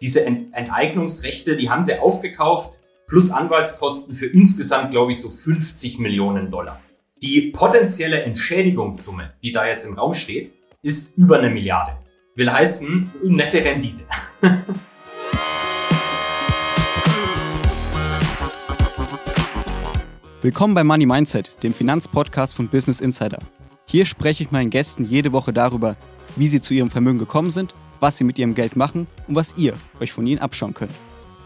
Diese Ent Enteignungsrechte, die haben sie aufgekauft, plus Anwaltskosten für insgesamt, glaube ich, so 50 Millionen Dollar. Die potenzielle Entschädigungssumme, die da jetzt im Raum steht, ist über eine Milliarde. Will heißen, nette Rendite. Willkommen bei Money Mindset, dem Finanzpodcast von Business Insider. Hier spreche ich meinen Gästen jede Woche darüber, wie sie zu ihrem Vermögen gekommen sind, was sie mit ihrem Geld machen und was ihr euch von ihnen abschauen könnt.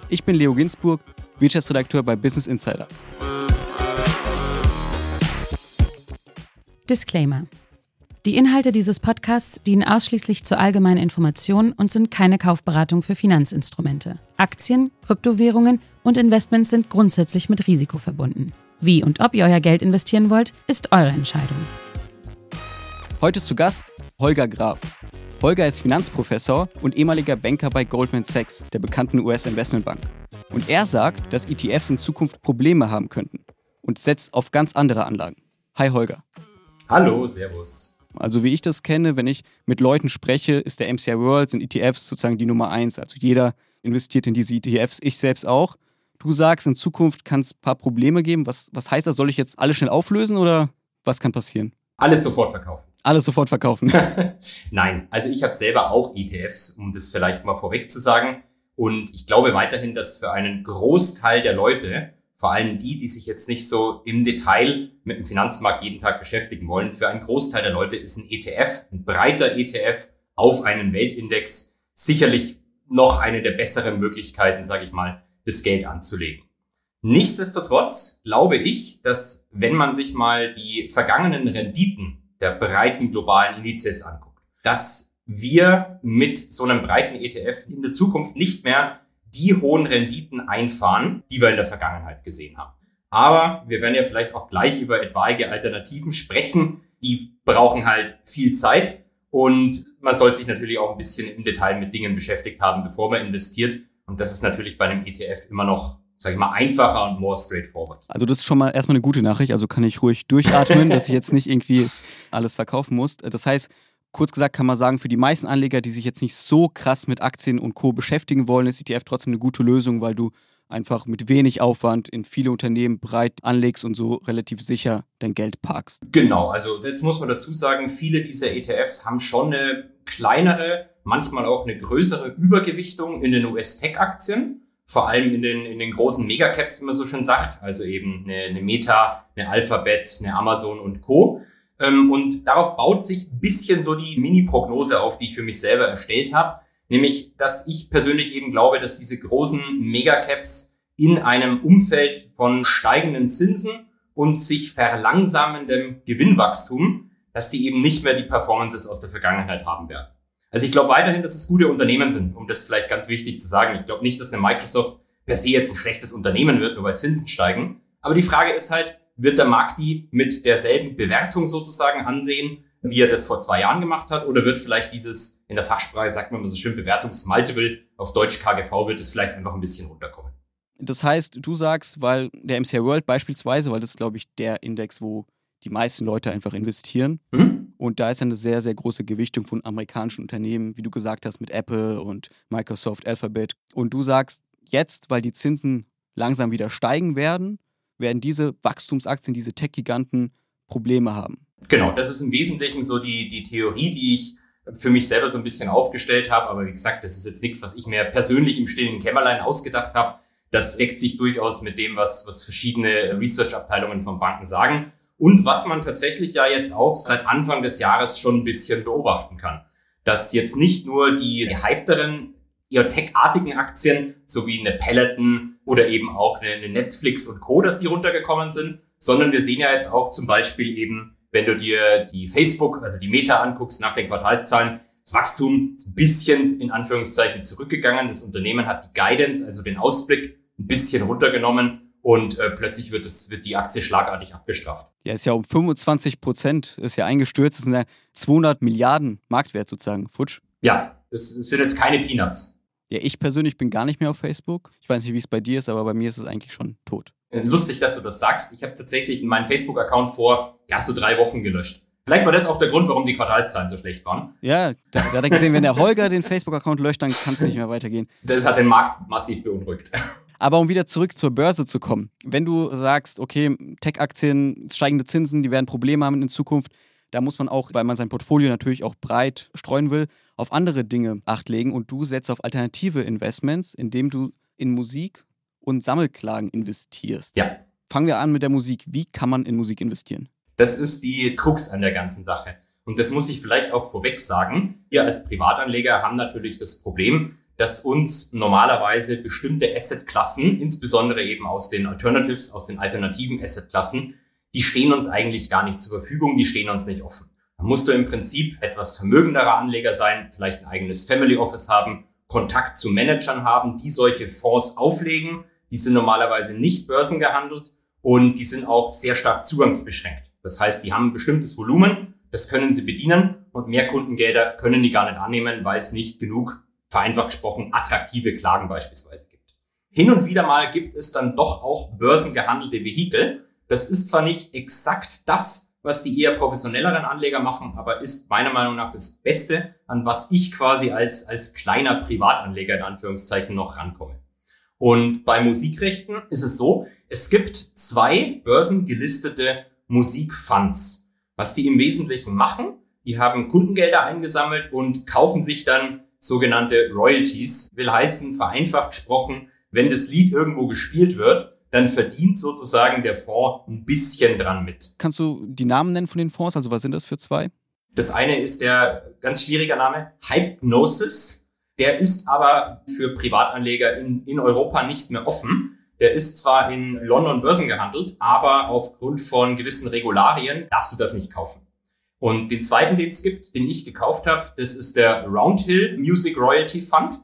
Ich bin Leo Ginsburg, Wirtschaftsredakteur bei Business Insider. Disclaimer. Die Inhalte dieses Podcasts dienen ausschließlich zur allgemeinen Information und sind keine Kaufberatung für Finanzinstrumente. Aktien, Kryptowährungen und Investments sind grundsätzlich mit Risiko verbunden. Wie und ob ihr euer Geld investieren wollt, ist eure Entscheidung. Heute zu Gast Holger Graf. Holger ist Finanzprofessor und ehemaliger Banker bei Goldman Sachs, der bekannten US-Investmentbank. Und er sagt, dass ETFs in Zukunft Probleme haben könnten und setzt auf ganz andere Anlagen. Hi Holger. Hallo, Servus. Also wie ich das kenne, wenn ich mit Leuten spreche, ist der MCI World, sind ETFs sozusagen die Nummer eins. Also jeder investiert in diese ETFs, ich selbst auch. Du sagst, in Zukunft kann es ein paar Probleme geben. Was, was heißt das? Soll ich jetzt alles schnell auflösen oder was kann passieren? Alles sofort verkaufen. Alles sofort verkaufen. Nein, also ich habe selber auch ETFs, um das vielleicht mal vorweg zu sagen. Und ich glaube weiterhin, dass für einen Großteil der Leute, vor allem die, die sich jetzt nicht so im Detail mit dem Finanzmarkt jeden Tag beschäftigen wollen, für einen Großteil der Leute ist ein ETF, ein breiter ETF auf einen Weltindex sicherlich noch eine der besseren Möglichkeiten, sage ich mal, das Geld anzulegen. Nichtsdestotrotz glaube ich, dass wenn man sich mal die vergangenen Renditen der breiten globalen Indizes anguckt, dass wir mit so einem breiten ETF in der Zukunft nicht mehr die hohen Renditen einfahren, die wir in der Vergangenheit gesehen haben. Aber wir werden ja vielleicht auch gleich über etwaige Alternativen sprechen. Die brauchen halt viel Zeit und man sollte sich natürlich auch ein bisschen im Detail mit Dingen beschäftigt haben, bevor man investiert. Und das ist natürlich bei einem ETF immer noch, sage ich mal, einfacher und more straightforward. Also das ist schon mal erstmal eine gute Nachricht. Also kann ich ruhig durchatmen, dass ich jetzt nicht irgendwie alles verkaufen muss. Das heißt, kurz gesagt kann man sagen, für die meisten Anleger, die sich jetzt nicht so krass mit Aktien und Co. beschäftigen wollen, ist ETF trotzdem eine gute Lösung, weil du einfach mit wenig Aufwand in viele Unternehmen breit anlegst und so relativ sicher dein Geld parkst. Genau, also jetzt muss man dazu sagen, viele dieser ETFs haben schon eine kleinere manchmal auch eine größere Übergewichtung in den US-Tech-Aktien, vor allem in den, in den großen Megacaps, wie man so schön sagt, also eben eine, eine Meta, eine Alphabet, eine Amazon und Co. Ähm, und darauf baut sich ein bisschen so die Mini-Prognose auf, die ich für mich selber erstellt habe, nämlich, dass ich persönlich eben glaube, dass diese großen Megacaps in einem Umfeld von steigenden Zinsen und sich verlangsamendem Gewinnwachstum, dass die eben nicht mehr die Performances aus der Vergangenheit haben werden. Also ich glaube weiterhin, dass es gute Unternehmen sind, um das vielleicht ganz wichtig zu sagen. Ich glaube nicht, dass eine Microsoft per se jetzt ein schlechtes Unternehmen wird, nur weil Zinsen steigen. Aber die Frage ist halt, wird der Markt die mit derselben Bewertung sozusagen ansehen, wie er das vor zwei Jahren gemacht hat? Oder wird vielleicht dieses, in der Fachsprache sagt man immer so schön, Bewertungsmultiple, auf Deutsch KGV, wird es vielleicht einfach ein bisschen runterkommen? Das heißt, du sagst, weil der MCI World beispielsweise, weil das ist, glaube ich, der Index, wo die meisten Leute einfach investieren. Mhm. Und da ist ja eine sehr, sehr große Gewichtung von amerikanischen Unternehmen, wie du gesagt hast, mit Apple und Microsoft, Alphabet. Und du sagst, jetzt, weil die Zinsen langsam wieder steigen werden, werden diese Wachstumsaktien, diese Tech-Giganten Probleme haben. Genau, das ist im Wesentlichen so die, die Theorie, die ich für mich selber so ein bisschen aufgestellt habe. Aber wie gesagt, das ist jetzt nichts, was ich mir persönlich im stillen Kämmerlein ausgedacht habe. Das deckt sich durchaus mit dem, was, was verschiedene Research-Abteilungen von Banken sagen. Und was man tatsächlich ja jetzt auch seit Anfang des Jahres schon ein bisschen beobachten kann, dass jetzt nicht nur die gehypteren, eher tech-artigen Aktien, so wie eine Peloton oder eben auch eine Netflix und Co., dass die runtergekommen sind, sondern wir sehen ja jetzt auch zum Beispiel eben, wenn du dir die Facebook, also die Meta anguckst nach den Quartalszahlen, das Wachstum ist ein bisschen in Anführungszeichen zurückgegangen. Das Unternehmen hat die Guidance, also den Ausblick, ein bisschen runtergenommen und äh, plötzlich wird, es, wird die Aktie schlagartig abgestraft. Ja, ist ja um 25 Prozent, ist ja eingestürzt, das sind ja 200 Milliarden Marktwert sozusagen, futsch. Ja, das sind jetzt keine Peanuts. Ja, ich persönlich bin gar nicht mehr auf Facebook. Ich weiß nicht, wie es bei dir ist, aber bei mir ist es eigentlich schon tot. Lustig, dass du das sagst. Ich habe tatsächlich meinen Facebook-Account vor, ja, so drei Wochen gelöscht. Vielleicht war das auch der Grund, warum die Quartalszahlen so schlecht waren. Ja, da, da hat er gesehen, wenn der Holger den Facebook-Account löscht, dann kann es nicht mehr weitergehen. Das hat den Markt massiv beunruhigt. Aber um wieder zurück zur Börse zu kommen, wenn du sagst, okay, Tech-Aktien, steigende Zinsen, die werden Probleme haben in Zukunft, da muss man auch, weil man sein Portfolio natürlich auch breit streuen will, auf andere Dinge acht legen und du setzt auf alternative Investments, indem du in Musik und Sammelklagen investierst. Ja. Fangen wir an mit der Musik. Wie kann man in Musik investieren? Das ist die Krux an der ganzen Sache. Und das muss ich vielleicht auch vorweg sagen. Wir als Privatanleger haben natürlich das Problem, dass uns normalerweise bestimmte Assetklassen, insbesondere eben aus den Alternatives, aus den alternativen Assetklassen, die stehen uns eigentlich gar nicht zur Verfügung, die stehen uns nicht offen. Da musst du im Prinzip etwas vermögenderer Anleger sein, vielleicht ein eigenes Family Office haben, Kontakt zu Managern haben, die solche Fonds auflegen. Die sind normalerweise nicht börsengehandelt und die sind auch sehr stark zugangsbeschränkt. Das heißt, die haben ein bestimmtes Volumen, das können sie bedienen und mehr Kundengelder können die gar nicht annehmen, weil es nicht genug, vereinfacht gesprochen, attraktive Klagen beispielsweise gibt. Hin und wieder mal gibt es dann doch auch börsengehandelte Vehikel. Das ist zwar nicht exakt das, was die eher professionelleren Anleger machen, aber ist meiner Meinung nach das Beste, an was ich quasi als, als kleiner Privatanleger in Anführungszeichen noch rankomme. Und bei Musikrechten ist es so, es gibt zwei börsengelistete Musikfunds. Was die im Wesentlichen machen, die haben Kundengelder eingesammelt und kaufen sich dann sogenannte Royalties. Will heißen, vereinfacht gesprochen, wenn das Lied irgendwo gespielt wird, dann verdient sozusagen der Fonds ein bisschen dran mit. Kannst du die Namen nennen von den Fonds? Also was sind das für zwei? Das eine ist der ganz schwierige Name Hypnosis. Der ist aber für Privatanleger in, in Europa nicht mehr offen. Der ist zwar in London Börsen gehandelt, aber aufgrund von gewissen Regularien darfst du das nicht kaufen. Und den zweiten, den es gibt, den ich gekauft habe, das ist der Roundhill Music Royalty Fund.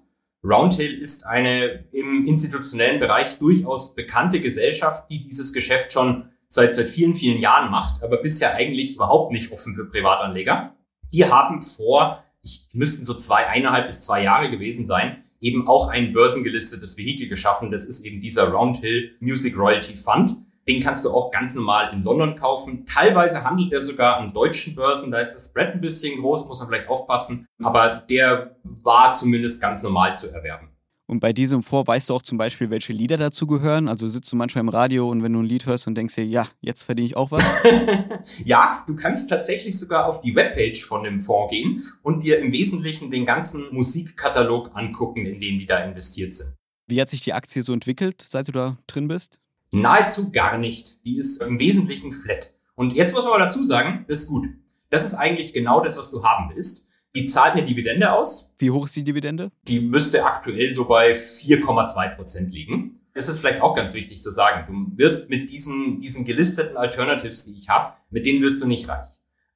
Roundhill ist eine im institutionellen Bereich durchaus bekannte Gesellschaft, die dieses Geschäft schon seit, seit vielen, vielen Jahren macht, aber bisher eigentlich überhaupt nicht offen für Privatanleger. Die haben vor, ich müssten so zwei, eineinhalb bis zwei Jahre gewesen sein, eben auch ein börsengelistetes Vehikel geschaffen. Das ist eben dieser Roundhill Music Royalty Fund. Den kannst du auch ganz normal in London kaufen. Teilweise handelt er sogar an deutschen Börsen. Da ist das Spread ein bisschen groß, muss man vielleicht aufpassen. Aber der war zumindest ganz normal zu erwerben. Und bei diesem Fonds weißt du auch zum Beispiel, welche Lieder dazu gehören. Also sitzt du manchmal im Radio und wenn du ein Lied hörst und denkst dir, ja, jetzt verdiene ich auch was. ja, du kannst tatsächlich sogar auf die Webpage von dem Fonds gehen und dir im Wesentlichen den ganzen Musikkatalog angucken, in den die da investiert sind. Wie hat sich die Aktie so entwickelt, seit du da drin bist? Nahezu gar nicht. Die ist im Wesentlichen flat. Und jetzt muss man aber dazu sagen, das ist gut. Das ist eigentlich genau das, was du haben willst. Die zahlt eine Dividende aus. Wie hoch ist die Dividende? Die müsste aktuell so bei 4,2 Prozent liegen. Das ist vielleicht auch ganz wichtig zu sagen. Du wirst mit diesen, diesen gelisteten Alternatives, die ich habe, mit denen wirst du nicht reich.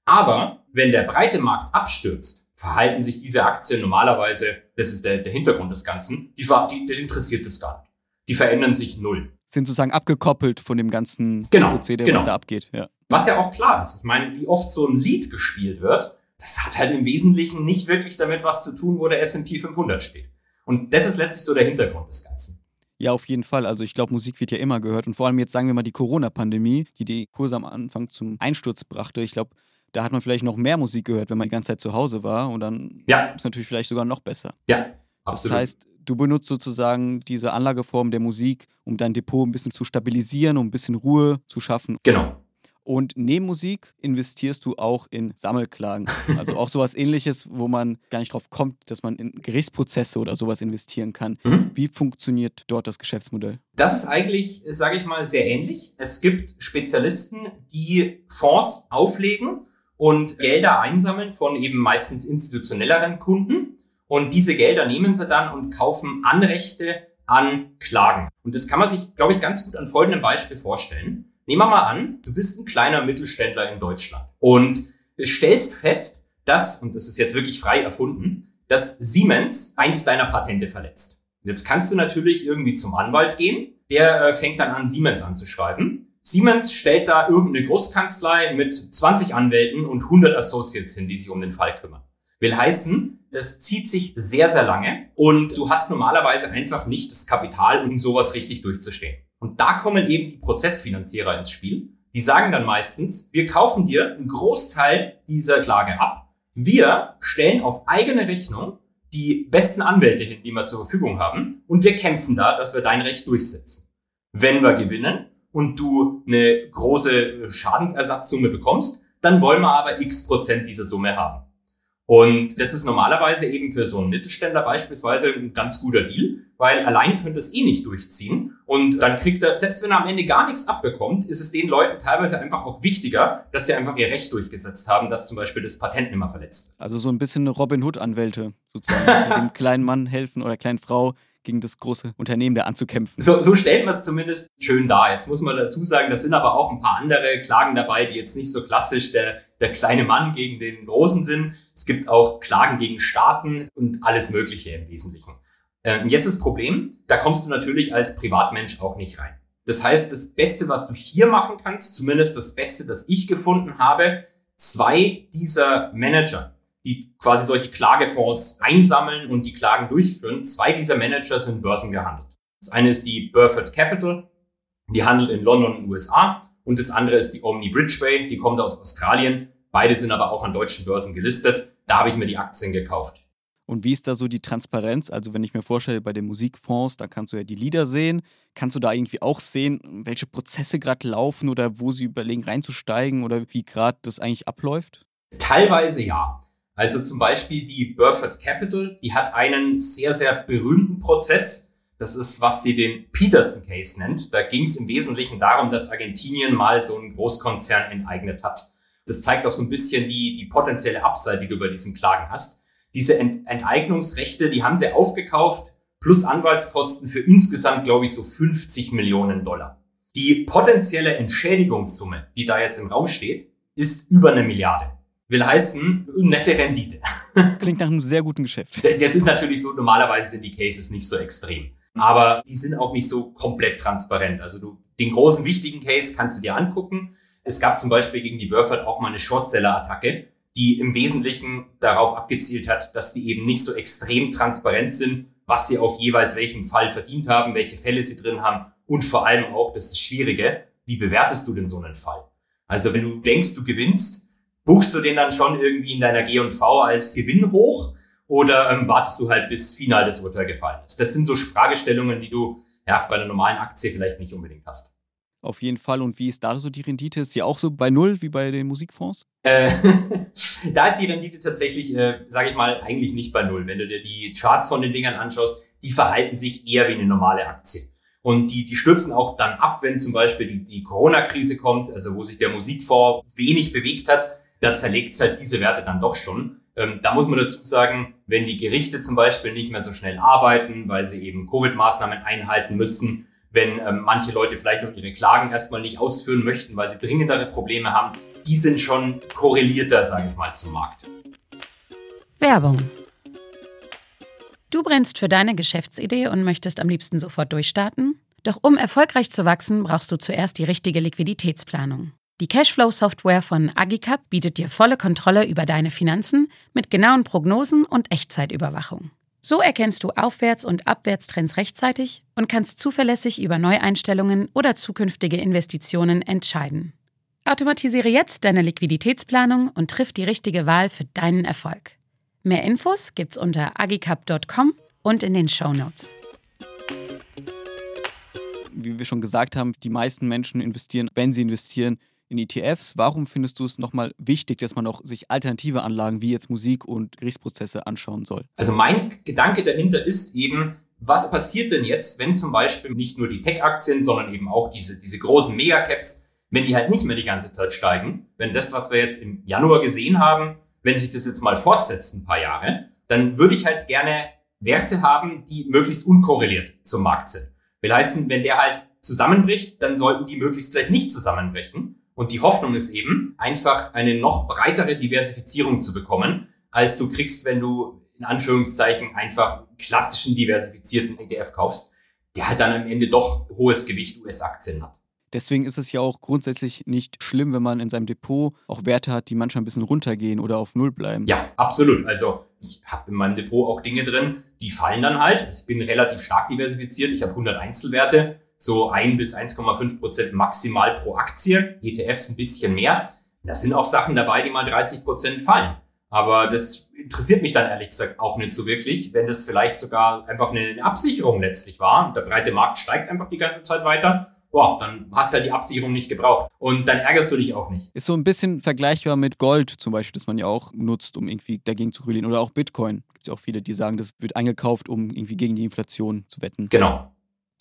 Aber wenn der breite Markt abstürzt, verhalten sich diese Aktien normalerweise, das ist der, der Hintergrund des Ganzen, die, die, die interessiert das gar nicht. Die verändern sich null. Sind sozusagen abgekoppelt von dem ganzen genau, Prozedere, genau. was da abgeht. Ja. Was ja auch klar ist. Ich meine, wie oft so ein Lied gespielt wird, das hat halt im Wesentlichen nicht wirklich damit was zu tun, wo der S&P 500 steht. Und das ist letztlich so der Hintergrund des Ganzen. Ja, auf jeden Fall. Also ich glaube, Musik wird ja immer gehört. Und vor allem jetzt sagen wir mal die Corona-Pandemie, die die Kurse am Anfang zum Einsturz brachte. Ich glaube, da hat man vielleicht noch mehr Musik gehört, wenn man die ganze Zeit zu Hause war. Und dann ja. ist natürlich vielleicht sogar noch besser. Ja, absolut. Das heißt, du benutzt sozusagen diese Anlageform der Musik, um dein Depot ein bisschen zu stabilisieren, um ein bisschen Ruhe zu schaffen. Genau. Und neben Musik investierst du auch in Sammelklagen. Also auch sowas ähnliches, wo man gar nicht drauf kommt, dass man in Gerichtsprozesse oder sowas investieren kann. Mhm. Wie funktioniert dort das Geschäftsmodell? Das ist eigentlich, sage ich mal, sehr ähnlich. Es gibt Spezialisten, die Fonds auflegen und Gelder einsammeln von eben meistens institutionelleren Kunden. Und diese Gelder nehmen sie dann und kaufen Anrechte an Klagen. Und das kann man sich, glaube ich, ganz gut an folgendem Beispiel vorstellen. Nehmen wir mal an, du bist ein kleiner Mittelständler in Deutschland und stellst fest, dass, und das ist jetzt wirklich frei erfunden, dass Siemens eins deiner Patente verletzt. Jetzt kannst du natürlich irgendwie zum Anwalt gehen, der äh, fängt dann an, Siemens anzuschreiben. Siemens stellt da irgendeine Großkanzlei mit 20 Anwälten und 100 Associates hin, die sich um den Fall kümmern. Will heißen, das zieht sich sehr, sehr lange und du hast normalerweise einfach nicht das Kapital, um sowas richtig durchzustehen. Und da kommen eben die Prozessfinanzierer ins Spiel. Die sagen dann meistens, wir kaufen dir einen Großteil dieser Klage ab. Wir stellen auf eigene Rechnung die besten Anwälte hin, die wir zur Verfügung haben. Und wir kämpfen da, dass wir dein Recht durchsetzen. Wenn wir gewinnen und du eine große Schadensersatzsumme bekommst, dann wollen wir aber x Prozent dieser Summe haben. Und das ist normalerweise eben für so einen Mittelständler beispielsweise ein ganz guter Deal, weil allein könnte es eh nicht durchziehen. Und dann kriegt er, selbst wenn er am Ende gar nichts abbekommt, ist es den Leuten teilweise einfach auch wichtiger, dass sie einfach ihr Recht durchgesetzt haben, dass zum Beispiel das Patent nicht mehr verletzt. Also so ein bisschen Robin Hood-Anwälte sozusagen, die dem kleinen Mann helfen oder kleinen Frau, gegen das große Unternehmen da anzukämpfen. So, so stellt man es zumindest schön dar. Jetzt muss man dazu sagen, das sind aber auch ein paar andere Klagen dabei, die jetzt nicht so klassisch der, der kleine Mann gegen den Großen sind. Es gibt auch Klagen gegen Staaten und alles Mögliche im Wesentlichen. Äh, und jetzt das Problem, da kommst du natürlich als Privatmensch auch nicht rein. Das heißt, das Beste, was du hier machen kannst, zumindest das Beste, das ich gefunden habe, zwei dieser Manager, die quasi solche Klagefonds einsammeln und die Klagen durchführen. Zwei dieser Manager sind börsengehandelt. Das eine ist die Burford Capital, die handelt in London und USA. Und das andere ist die Omni Bridgeway, die kommt aus Australien. Beide sind aber auch an deutschen Börsen gelistet. Da habe ich mir die Aktien gekauft. Und wie ist da so die Transparenz? Also wenn ich mir vorstelle, bei den Musikfonds, da kannst du ja die Lieder sehen. Kannst du da irgendwie auch sehen, welche Prozesse gerade laufen oder wo sie überlegen reinzusteigen oder wie gerade das eigentlich abläuft? Teilweise ja. Also zum Beispiel die Burford Capital, die hat einen sehr, sehr berühmten Prozess. Das ist, was sie den Peterson Case nennt. Da ging es im Wesentlichen darum, dass Argentinien mal so einen Großkonzern enteignet hat. Das zeigt auch so ein bisschen die, die potenzielle Upside, die du bei diesen Klagen hast. Diese Ent Enteignungsrechte, die haben sie aufgekauft, plus Anwaltskosten für insgesamt, glaube ich, so 50 Millionen Dollar. Die potenzielle Entschädigungssumme, die da jetzt im Raum steht, ist über eine Milliarde will heißen, nette Rendite. Klingt nach einem sehr guten Geschäft. Das ist natürlich so, normalerweise sind die Cases nicht so extrem. Aber die sind auch nicht so komplett transparent. Also du, den großen wichtigen Case kannst du dir angucken. Es gab zum Beispiel gegen die Burford auch mal eine Shortseller-Attacke, die im Wesentlichen darauf abgezielt hat, dass die eben nicht so extrem transparent sind, was sie auf jeweils welchem Fall verdient haben, welche Fälle sie drin haben und vor allem auch, das ist das Schwierige, wie bewertest du denn so einen Fall? Also wenn du denkst, du gewinnst, buchst du den dann schon irgendwie in deiner G&V als Gewinn hoch oder ähm, wartest du halt bis final das Urteil gefallen ist? Das sind so Fragestellungen, die du ja bei einer normalen Aktie vielleicht nicht unbedingt hast. Auf jeden Fall. Und wie ist da so die Rendite? Ist sie auch so bei Null wie bei den Musikfonds? Äh, da ist die Rendite tatsächlich, äh, sage ich mal, eigentlich nicht bei Null. Wenn du dir die Charts von den Dingern anschaust, die verhalten sich eher wie eine normale Aktie. Und die, die stürzen auch dann ab, wenn zum Beispiel die, die Corona-Krise kommt, also wo sich der Musikfonds wenig bewegt hat, da zerlegt es halt diese Werte dann doch schon. Ähm, da muss man dazu sagen, wenn die Gerichte zum Beispiel nicht mehr so schnell arbeiten, weil sie eben Covid-Maßnahmen einhalten müssen, wenn ähm, manche Leute vielleicht auch ihre Klagen erstmal nicht ausführen möchten, weil sie dringendere Probleme haben, die sind schon korrelierter, sage ich mal, zum Markt. Werbung. Du brennst für deine Geschäftsidee und möchtest am liebsten sofort durchstarten? Doch um erfolgreich zu wachsen, brauchst du zuerst die richtige Liquiditätsplanung. Die Cashflow-Software von Agicap bietet dir volle Kontrolle über deine Finanzen mit genauen Prognosen und Echtzeitüberwachung. So erkennst du Aufwärts- und Abwärtstrends rechtzeitig und kannst zuverlässig über Neueinstellungen oder zukünftige Investitionen entscheiden. Automatisiere jetzt deine Liquiditätsplanung und triff die richtige Wahl für deinen Erfolg. Mehr Infos gibt's unter agicap.com und in den Show Notes. Wie wir schon gesagt haben, die meisten Menschen investieren, wenn sie investieren, in ETFs. Warum findest du es nochmal wichtig, dass man auch sich alternative Anlagen wie jetzt Musik und Gerichtsprozesse anschauen soll? Also mein Gedanke dahinter ist eben, was passiert denn jetzt, wenn zum Beispiel nicht nur die Tech-Aktien, sondern eben auch diese, diese großen Megacaps, wenn die halt nicht mehr die ganze Zeit steigen, wenn das, was wir jetzt im Januar gesehen haben, wenn sich das jetzt mal fortsetzt ein paar Jahre, dann würde ich halt gerne Werte haben, die möglichst unkorreliert zum Markt sind. Will heißen, wenn der halt zusammenbricht, dann sollten die möglichst vielleicht nicht zusammenbrechen. Und die Hoffnung ist eben, einfach eine noch breitere Diversifizierung zu bekommen, als du kriegst, wenn du in Anführungszeichen einfach klassischen diversifizierten ETF kaufst, der halt dann am Ende doch hohes Gewicht US-Aktien hat. Deswegen ist es ja auch grundsätzlich nicht schlimm, wenn man in seinem Depot auch Werte hat, die manchmal ein bisschen runtergehen oder auf Null bleiben. Ja, absolut. Also ich habe in meinem Depot auch Dinge drin, die fallen dann halt. Ich bin relativ stark diversifiziert. Ich habe 100 Einzelwerte so ein bis 1,5 Prozent maximal pro Aktie, ETFs ein bisschen mehr. Da sind auch Sachen dabei, die mal 30 Prozent fallen. Aber das interessiert mich dann ehrlich gesagt auch nicht so wirklich, wenn das vielleicht sogar einfach eine Absicherung letztlich war. Der breite Markt steigt einfach die ganze Zeit weiter. Boah, dann hast du halt die Absicherung nicht gebraucht. Und dann ärgerst du dich auch nicht. Ist so ein bisschen vergleichbar mit Gold zum Beispiel, das man ja auch nutzt, um irgendwie dagegen zu regulieren. Oder auch Bitcoin. Gibt es ja auch viele, die sagen, das wird eingekauft, um irgendwie gegen die Inflation zu wetten. Genau.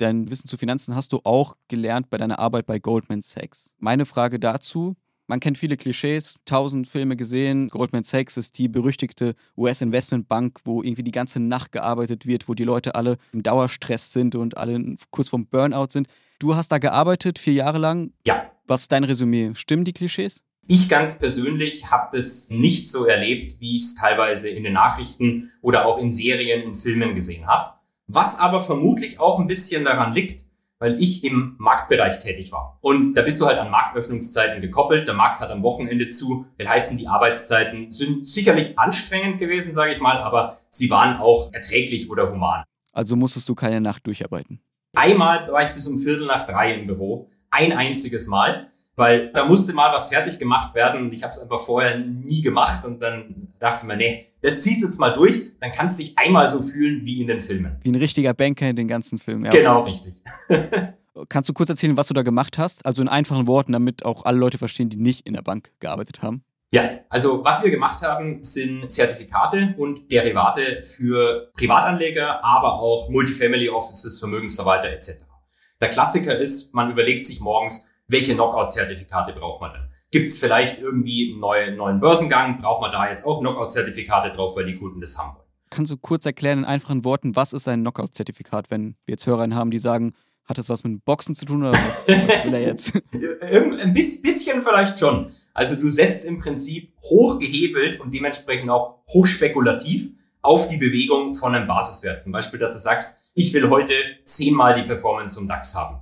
Dein Wissen zu Finanzen hast du auch gelernt bei deiner Arbeit bei Goldman Sachs. Meine Frage dazu, man kennt viele Klischees, tausend Filme gesehen. Goldman Sachs ist die berüchtigte US-Investmentbank, wo irgendwie die ganze Nacht gearbeitet wird, wo die Leute alle im Dauerstress sind und alle kurz vorm Burnout sind. Du hast da gearbeitet, vier Jahre lang. Ja. Was ist dein Resümee? Stimmen die Klischees? Ich ganz persönlich habe das nicht so erlebt, wie ich es teilweise in den Nachrichten oder auch in Serien, in Filmen gesehen habe. Was aber vermutlich auch ein bisschen daran liegt, weil ich im Marktbereich tätig war. Und da bist du halt an Marktöffnungszeiten gekoppelt. Der Markt hat am Wochenende zu. Will heißen, die Arbeitszeiten sind sicherlich anstrengend gewesen, sage ich mal, aber sie waren auch erträglich oder human. Also musstest du keine Nacht durcharbeiten? Einmal war ich bis um Viertel nach drei im Büro. Ein einziges Mal. Weil da musste mal was fertig gemacht werden und ich habe es einfach vorher nie gemacht und dann dachte mir, nee, das ziehst du jetzt mal durch, dann kannst du dich einmal so fühlen wie in den Filmen. Wie ein richtiger Banker in den ganzen Filmen. Ja. Genau, richtig. Kannst du kurz erzählen, was du da gemacht hast? Also in einfachen Worten, damit auch alle Leute verstehen, die nicht in der Bank gearbeitet haben. Ja, also was wir gemacht haben, sind Zertifikate und Derivate für Privatanleger, aber auch Multifamily Offices, Vermögensverwalter etc. Der Klassiker ist, man überlegt sich morgens, welche Knockout-Zertifikate braucht man denn? Gibt es vielleicht irgendwie einen neuen, neuen Börsengang? Braucht man da jetzt auch Knockout-Zertifikate drauf, weil die Kunden das haben wollen? Kannst du kurz erklären in einfachen Worten, was ist ein Knockout-Zertifikat, wenn wir jetzt Hörer haben, die sagen, hat das was mit Boxen zu tun oder was, was will er jetzt? Ein bisschen vielleicht schon. Also du setzt im Prinzip hochgehebelt und dementsprechend auch hochspekulativ auf die Bewegung von einem Basiswert. Zum Beispiel, dass du sagst, ich will heute zehnmal die Performance zum DAX haben.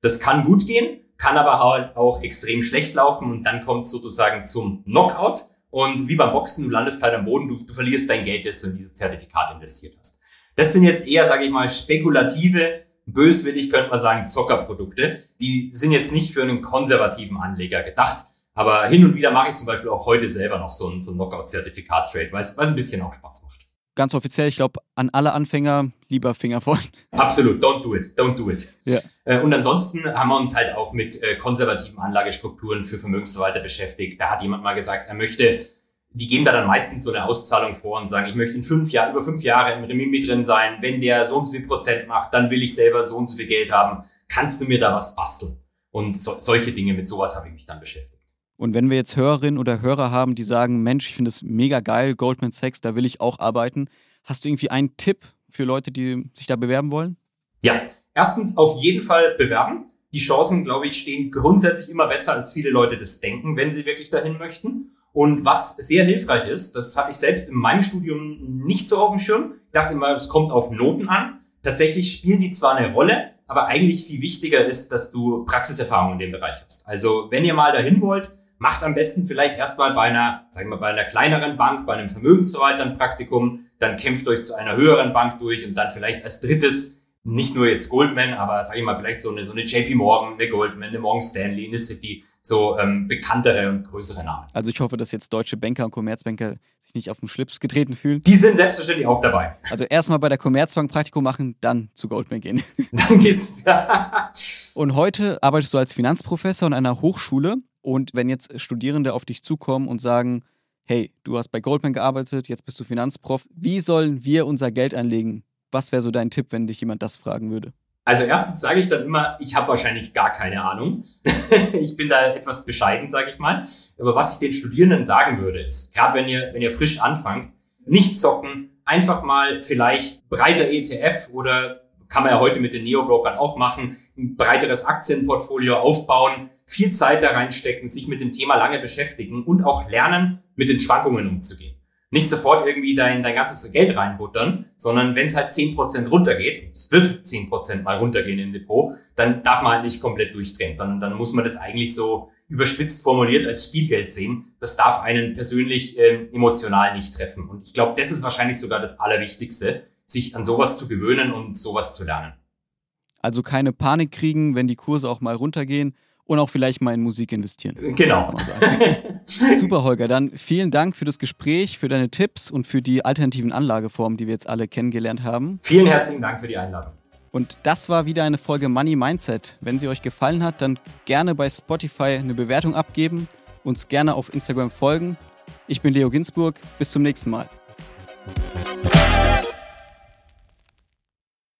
Das kann gut gehen, kann aber halt auch extrem schlecht laufen und dann kommt sozusagen zum Knockout. Und wie beim Boxen, du landest halt am Boden, du, du verlierst dein Geld, das du in dieses Zertifikat investiert hast. Das sind jetzt eher, sage ich mal, spekulative, böswillig könnte man sagen, Zockerprodukte. Die sind jetzt nicht für einen konservativen Anleger gedacht. Aber hin und wieder mache ich zum Beispiel auch heute selber noch so ein, so ein Knockout-Zertifikat-Trade, weil es ein bisschen auch Spaß macht. Ganz offiziell, ich glaube, an alle Anfänger lieber Finger vorn. Absolut, don't do it, don't do it. Ja. Äh, und ansonsten haben wir uns halt auch mit äh, konservativen Anlagestrukturen für Vermögensverwalter beschäftigt. Da hat jemand mal gesagt, er möchte, die geben da dann meistens so eine Auszahlung vor und sagen, ich möchte in fünf Jahren, über fünf Jahre im Remimbi drin sein. Wenn der so und so viel Prozent macht, dann will ich selber so und so viel Geld haben. Kannst du mir da was basteln? Und so, solche Dinge, mit sowas habe ich mich dann beschäftigt. Und wenn wir jetzt Hörerinnen oder Hörer haben, die sagen, Mensch, ich finde es mega geil, Goldman Sachs, da will ich auch arbeiten, hast du irgendwie einen Tipp für Leute, die sich da bewerben wollen? Ja, erstens auf jeden Fall bewerben. Die Chancen, glaube ich, stehen grundsätzlich immer besser, als viele Leute das denken, wenn sie wirklich dahin möchten. Und was sehr hilfreich ist, das habe ich selbst in meinem Studium nicht so auf dem Schirm. Ich dachte immer, es kommt auf Noten an. Tatsächlich spielen die zwar eine Rolle, aber eigentlich viel wichtiger ist, dass du Praxiserfahrung in dem Bereich hast. Also wenn ihr mal dahin wollt, macht am besten vielleicht erstmal bei einer, sagen wir mal, bei einer kleineren Bank, bei einem Vermögensverwalter ein Praktikum, dann kämpft euch zu einer höheren Bank durch und dann vielleicht als drittes nicht nur jetzt Goldman, aber sag ich mal, vielleicht so eine, so eine JP Morgan, eine Goldman, eine Morgan Stanley, eine City, so ähm, bekanntere und größere Namen. Also ich hoffe, dass jetzt deutsche Banker und Commerzbanker sich nicht auf den Schlips getreten fühlen. Die sind selbstverständlich auch dabei. Also erstmal bei der Commerzbank Praktikum machen, dann zu Goldman gehen. Dann gehst du. und heute arbeitest du als Finanzprofessor an einer Hochschule und wenn jetzt Studierende auf dich zukommen und sagen, hey, du hast bei Goldman gearbeitet, jetzt bist du Finanzprof, wie sollen wir unser Geld anlegen? Was wäre so dein Tipp, wenn dich jemand das fragen würde? Also erstens sage ich dann immer, ich habe wahrscheinlich gar keine Ahnung. ich bin da etwas bescheiden, sage ich mal. Aber was ich den Studierenden sagen würde, ist, gerade wenn ihr, wenn ihr frisch anfangt, nicht zocken, einfach mal vielleicht breiter ETF oder kann man ja heute mit den Neo-Brokern auch machen, ein breiteres Aktienportfolio aufbauen, viel Zeit da reinstecken, sich mit dem Thema lange beschäftigen und auch lernen, mit den Schwankungen umzugehen. Nicht sofort irgendwie dein, dein ganzes Geld reinbuttern, sondern wenn es halt zehn Prozent runtergeht, es wird zehn Prozent mal runtergehen im Depot, dann darf man halt nicht komplett durchdrehen, sondern dann muss man das eigentlich so überspitzt formuliert als Spielgeld sehen. Das darf einen persönlich äh, emotional nicht treffen. Und ich glaube, das ist wahrscheinlich sogar das Allerwichtigste, sich an sowas zu gewöhnen und sowas zu lernen. Also keine Panik kriegen, wenn die Kurse auch mal runtergehen und auch vielleicht mal in Musik investieren. Genau. Super, Holger. Dann vielen Dank für das Gespräch, für deine Tipps und für die alternativen Anlageformen, die wir jetzt alle kennengelernt haben. Vielen herzlichen Dank für die Einladung. Und das war wieder eine Folge Money Mindset. Wenn sie euch gefallen hat, dann gerne bei Spotify eine Bewertung abgeben, uns gerne auf Instagram folgen. Ich bin Leo Ginsburg. Bis zum nächsten Mal.